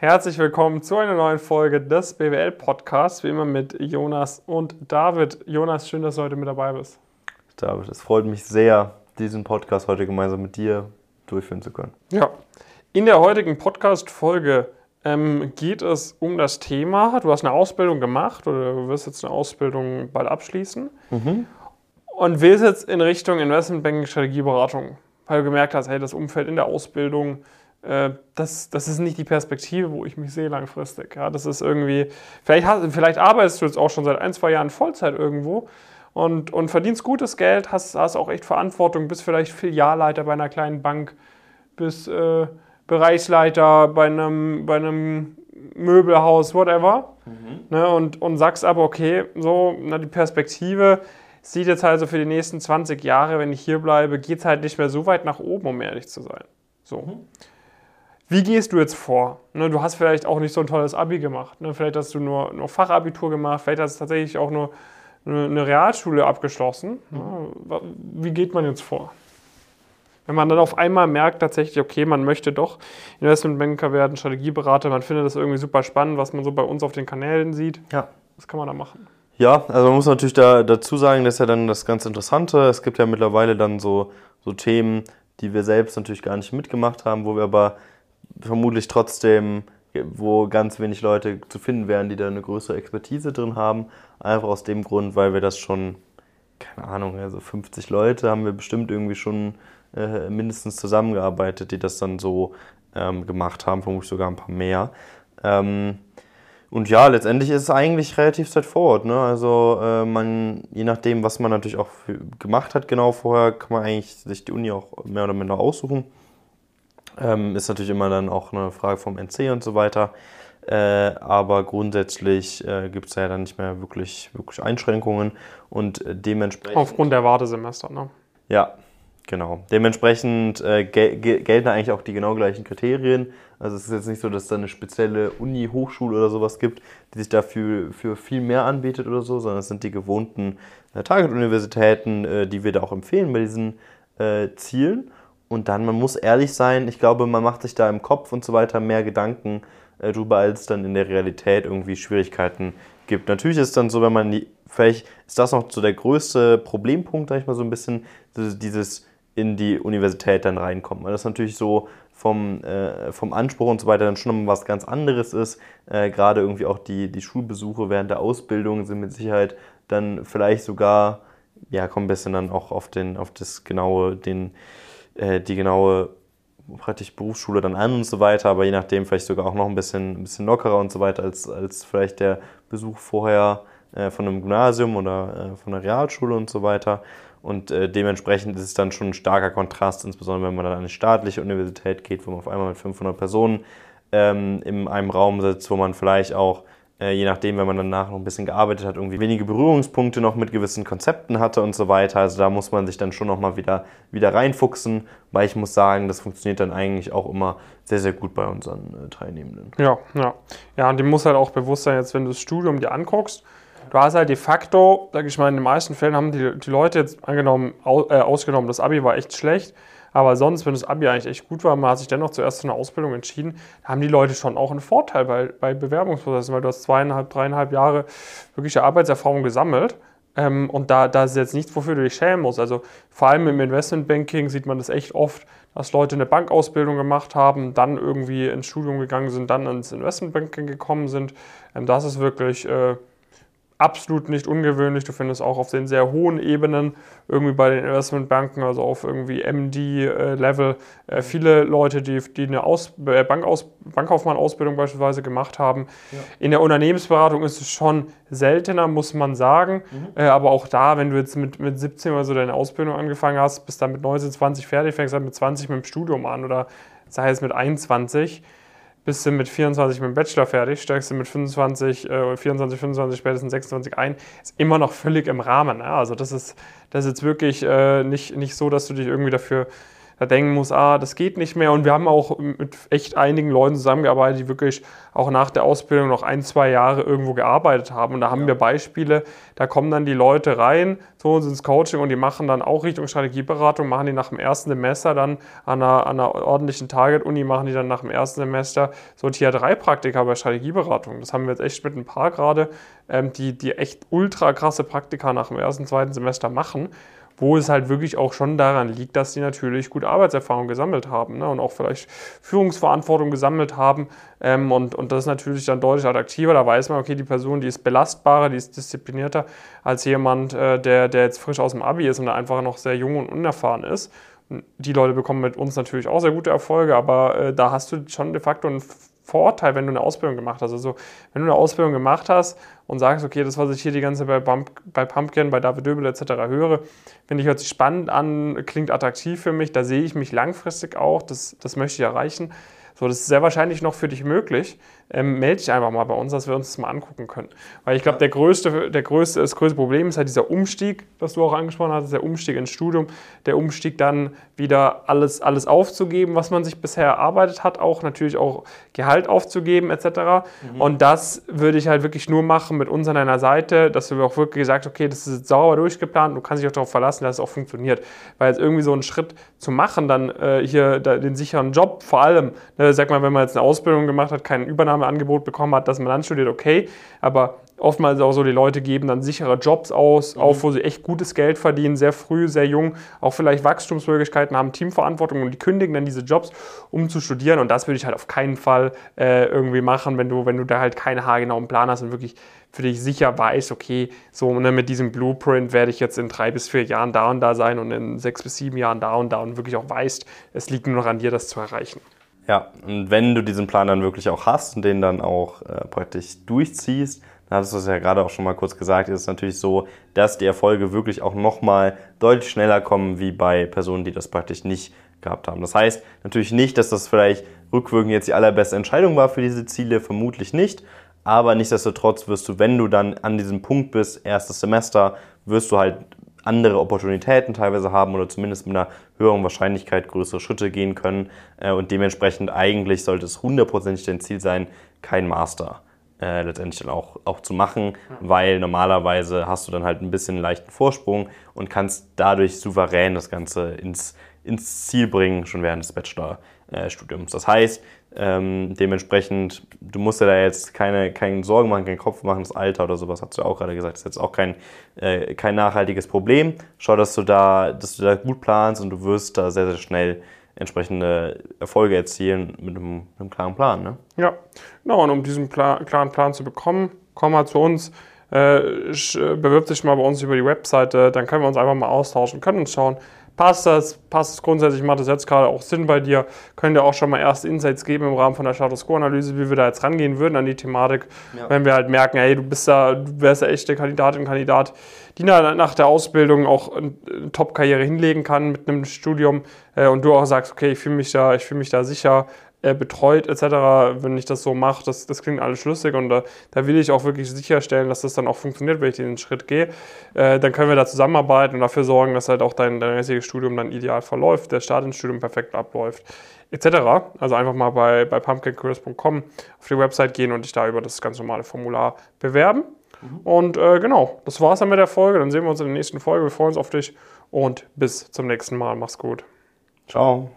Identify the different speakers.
Speaker 1: Herzlich willkommen zu einer neuen Folge des BWL Podcasts, wie immer mit Jonas und David. Jonas, schön, dass du heute mit dabei bist.
Speaker 2: David, es freut mich sehr, diesen Podcast heute gemeinsam mit dir durchführen zu können.
Speaker 1: Ja, in der heutigen Podcast-Folge ähm, geht es um das Thema, du hast eine Ausbildung gemacht oder du wirst jetzt eine Ausbildung bald abschließen mhm. und willst jetzt in Richtung Investmentbanking, Strategieberatung, weil du gemerkt hast, hey, das Umfeld in der Ausbildung, äh, das, das ist nicht die Perspektive, wo ich mich sehe langfristig. Ja, das ist irgendwie, vielleicht, hast, vielleicht arbeitest du jetzt auch schon seit ein, zwei Jahren Vollzeit irgendwo und, und verdienst gutes Geld, hast, hast auch echt Verantwortung, bist vielleicht Filialleiter bei einer kleinen Bank, bist äh, Bereichsleiter bei einem, bei einem Möbelhaus, whatever. Mhm. Ne, und, und sagst aber, okay, so, na, die Perspektive sieht jetzt halt so für die nächsten 20 Jahre, wenn ich hier bleibe, geht es halt nicht mehr so weit nach oben, um ehrlich zu sein. So. Mhm. Wie gehst du jetzt vor? Ne, du hast vielleicht auch nicht so ein tolles Abi gemacht. Ne? Vielleicht hast du nur, nur Fachabitur gemacht, vielleicht hast du tatsächlich auch nur eine Realschule abgeschlossen. Mhm. Wie geht man jetzt vor? Wenn man dann auf einmal merkt tatsächlich, okay, man möchte doch Investmentbanker werden, Strategieberater, man findet das irgendwie super spannend, was man so bei uns auf den Kanälen sieht. Ja. Was kann man da machen?
Speaker 2: Ja, also man muss natürlich da, dazu sagen, das ist ja dann das ganz Interessante. Es gibt ja mittlerweile dann so, so Themen, die wir selbst natürlich gar nicht mitgemacht haben, wo wir aber vermutlich trotzdem, wo ganz wenig Leute zu finden wären, die da eine größere Expertise drin haben. Einfach aus dem Grund, weil wir das schon, keine Ahnung, also 50 Leute haben wir bestimmt irgendwie schon äh, mindestens zusammengearbeitet, die das dann so ähm, gemacht haben, vermutlich sogar ein paar mehr. Ähm, und ja, letztendlich ist es eigentlich relativ straightforward. Ne? Also äh, man, je nachdem, was man natürlich auch gemacht hat genau vorher, kann man eigentlich sich die Uni auch mehr oder minder aussuchen. Ähm, ist natürlich immer dann auch eine Frage vom NC und so weiter. Äh, aber grundsätzlich äh, gibt es ja dann nicht mehr wirklich, wirklich Einschränkungen und äh, dementsprechend.
Speaker 1: Aufgrund der Wartesemester, ne?
Speaker 2: Ja, Genau. Dementsprechend äh, gel gelten eigentlich auch die genau gleichen Kriterien. Also es ist jetzt nicht so, dass es da eine spezielle Uni, Hochschule oder sowas gibt, die sich dafür für viel mehr anbietet oder so, sondern es sind die gewohnten äh, Target-Universitäten, äh, die wir da auch empfehlen bei diesen äh, Zielen. Und dann, man muss ehrlich sein, ich glaube, man macht sich da im Kopf und so weiter mehr Gedanken äh, drüber, als dann in der Realität irgendwie Schwierigkeiten gibt. Natürlich ist es dann so, wenn man die, vielleicht ist das noch so der größte Problempunkt, sag ich mal so ein bisschen, dieses in die Universität dann reinkommen. Weil das natürlich so vom, äh, vom Anspruch und so weiter dann schon mal was ganz anderes ist. Äh, Gerade irgendwie auch die, die Schulbesuche während der Ausbildung sind mit Sicherheit dann vielleicht sogar, ja, kommen ein bisschen dann auch auf den, auf das genaue, den, äh, die genaue praktisch Berufsschule dann an und so weiter, aber je nachdem vielleicht sogar auch noch ein bisschen, ein bisschen lockerer und so weiter als, als vielleicht der Besuch vorher äh, von einem Gymnasium oder äh, von einer Realschule und so weiter. Und äh, dementsprechend ist es dann schon ein starker Kontrast, insbesondere wenn man dann an eine staatliche Universität geht, wo man auf einmal mit 500 Personen ähm, in einem Raum sitzt, wo man vielleicht auch, äh, je nachdem, wenn man danach noch ein bisschen gearbeitet hat, irgendwie wenige Berührungspunkte noch mit gewissen Konzepten hatte und so weiter. Also da muss man sich dann schon nochmal wieder, wieder reinfuchsen, weil ich muss sagen, das funktioniert dann eigentlich auch immer sehr, sehr gut bei unseren äh, Teilnehmenden.
Speaker 1: Ja, ja. Ja, und dem muss halt auch bewusst sein, jetzt wenn du das Studium dir anguckst, du hast halt de facto, sag ich mal, in den meisten Fällen haben die, die Leute jetzt angenommen, au, äh, ausgenommen, das Abi war echt schlecht. Aber sonst, wenn das Abi eigentlich echt gut war, man hat sich dennoch zuerst für eine Ausbildung entschieden, haben die Leute schon auch einen Vorteil bei, bei Bewerbungsprozessen, weil du hast zweieinhalb, dreieinhalb Jahre wirkliche Arbeitserfahrung gesammelt. Ähm, und da, da ist jetzt nichts, wofür du dich schämen musst. Also vor allem im Investmentbanking sieht man das echt oft, dass Leute eine Bankausbildung gemacht haben, dann irgendwie ins Studium gegangen sind, dann ins Investmentbanking gekommen sind. Ähm, das ist wirklich äh, absolut nicht ungewöhnlich. Du findest auch auf den sehr hohen Ebenen irgendwie bei den Investmentbanken, also auf irgendwie MD-Level, äh, äh, viele Leute, die, die eine Aus äh, Bankaus Bankkaufmann-Ausbildung beispielsweise gemacht haben. Ja. In der Unternehmensberatung ist es schon seltener, muss man sagen. Mhm. Aber auch da, wenn du jetzt mit, mit 17 oder so deine Ausbildung angefangen hast, bist dann mit 19, 20 fertig, fängst dann mit 20 mit dem Studium an oder sei es mit 21 bist du mit 24 mit dem Bachelor fertig, steigst du mit 25, äh, 24, 25, spätestens 26 ein, ist immer noch völlig im Rahmen. Ja? Also das ist, das ist jetzt wirklich äh, nicht, nicht so, dass du dich irgendwie dafür, da denken muss, ah, das geht nicht mehr. Und wir haben auch mit echt einigen Leuten zusammengearbeitet, die wirklich auch nach der Ausbildung noch ein, zwei Jahre irgendwo gearbeitet haben. Und da haben ja. wir Beispiele, da kommen dann die Leute rein zu uns ins Coaching und die machen dann auch Richtung Strategieberatung, machen die nach dem ersten Semester dann an einer, an einer ordentlichen Target-Uni, machen die dann nach dem ersten Semester so Tier 3 Praktika bei Strategieberatung. Das haben wir jetzt echt mit ein paar gerade, ähm, die, die echt ultra krasse Praktika nach dem ersten, zweiten Semester machen wo es halt wirklich auch schon daran liegt, dass sie natürlich gut Arbeitserfahrung gesammelt haben ne? und auch vielleicht Führungsverantwortung gesammelt haben. Ähm, und, und das ist natürlich dann deutlich attraktiver. Da weiß man, okay, die Person, die ist belastbarer, die ist disziplinierter als jemand, äh, der, der jetzt frisch aus dem Abi ist und einfach noch sehr jung und unerfahren ist. Die Leute bekommen mit uns natürlich auch sehr gute Erfolge, aber äh, da hast du schon de facto einen Vorteil, wenn du eine Ausbildung gemacht hast. Also wenn du eine Ausbildung gemacht hast und sagst, okay, das, was ich hier die ganze Zeit bei, bei Pumpkin, bei David Döbel etc. höre, finde ich, hört sich spannend an, klingt attraktiv für mich, da sehe ich mich langfristig auch, das, das möchte ich erreichen. So, das ist sehr wahrscheinlich noch für dich möglich ähm, melde dich einfach mal bei uns, dass wir uns das mal angucken können. Weil ich glaube, der größte, der größte, das größte Problem ist halt dieser Umstieg, was du auch angesprochen hast, der Umstieg ins Studium, der Umstieg dann wieder alles, alles aufzugeben, was man sich bisher erarbeitet hat, auch natürlich auch Gehalt aufzugeben etc. Mhm. Und das würde ich halt wirklich nur machen mit uns an einer Seite, dass wir auch wirklich gesagt, okay, das ist sauber durchgeplant, du kannst dich auch darauf verlassen, dass es auch funktioniert. Weil jetzt irgendwie so einen Schritt zu machen, dann äh, hier da, den sicheren Job, vor allem, ne, sag mal, wenn man jetzt eine Ausbildung gemacht hat, Übernahme Übernahmeangebot bekommen hat, dass man dann studiert, okay. Aber oftmals auch so, die Leute geben dann sichere Jobs aus, mhm. auch wo sie echt gutes Geld verdienen, sehr früh, sehr jung, auch vielleicht Wachstumsmöglichkeiten haben, Teamverantwortung und die kündigen dann diese Jobs, um zu studieren. Und das würde ich halt auf keinen Fall äh, irgendwie machen, wenn du, wenn du da halt keine haargenauen Plan hast und wirklich für dich sicher weißt, okay, so ne, mit diesem Blueprint werde ich jetzt in drei bis vier Jahren da und da sein und in sechs bis sieben Jahren da und da und wirklich auch weißt, es liegt nur noch an dir, das zu erreichen.
Speaker 2: Ja, und wenn du diesen Plan dann wirklich auch hast und den dann auch äh, praktisch durchziehst, dann hattest du es ja gerade auch schon mal kurz gesagt, ist es natürlich so, dass die Erfolge wirklich auch nochmal deutlich schneller kommen wie bei Personen, die das praktisch nicht gehabt haben. Das heißt natürlich nicht, dass das vielleicht rückwirkend jetzt die allerbeste Entscheidung war für diese Ziele, vermutlich nicht. Aber nichtsdestotrotz wirst du, wenn du dann an diesem Punkt bist, erstes Semester, wirst du halt andere Opportunitäten teilweise haben oder zumindest mit einer höheren Wahrscheinlichkeit größere Schritte gehen können. Äh, und dementsprechend eigentlich sollte es hundertprozentig dein Ziel sein, kein Master äh, letztendlich dann auch, auch zu machen, weil normalerweise hast du dann halt ein bisschen einen leichten Vorsprung und kannst dadurch souverän das Ganze ins, ins Ziel bringen, schon während des Bachelorstudiums. Das heißt, ähm, dementsprechend, du musst dir da jetzt keine, keinen Sorgen machen, keinen Kopf machen, das Alter oder sowas, hast du ja auch gerade gesagt, das ist jetzt auch kein, äh, kein nachhaltiges Problem. Schau, dass du, da, dass du da gut planst und du wirst da sehr, sehr schnell entsprechende Erfolge erzielen mit einem, einem klaren Plan. Ne?
Speaker 1: Ja, genau, und um diesen Plan, klaren Plan zu bekommen, komm mal zu uns, äh, bewirb dich mal bei uns über die Webseite, dann können wir uns einfach mal austauschen, können uns schauen, passt das, passt es grundsätzlich, macht das jetzt gerade auch Sinn bei dir, könnt ihr auch schon mal erste Insights geben im Rahmen von der Status Quo-Analyse, wie wir da jetzt rangehen würden an die Thematik, ja. wenn wir halt merken, hey, du bist da, du wärst der echte Kandidatin, Kandidat, die nach der Ausbildung auch eine Top-Karriere hinlegen kann mit einem Studium äh, und du auch sagst, okay, ich fühle mich da, ich fühle mich da sicher, äh, betreut etc., wenn ich das so mache, das, das klingt alles schlüssig und da, da will ich auch wirklich sicherstellen, dass das dann auch funktioniert, wenn ich den Schritt gehe. Äh, dann können wir da zusammenarbeiten und dafür sorgen, dass halt auch dein, dein restliches Studium dann ideal verläuft, der Start ins Studium perfekt abläuft etc. Also einfach mal bei, bei pumpkincareers.com auf die Website gehen und dich da über das ganz normale Formular bewerben. Mhm. Und äh, genau, das war's dann mit der Folge. Dann sehen wir uns in der nächsten Folge. Wir freuen uns auf dich und bis zum nächsten Mal. Mach's gut.
Speaker 2: Ciao.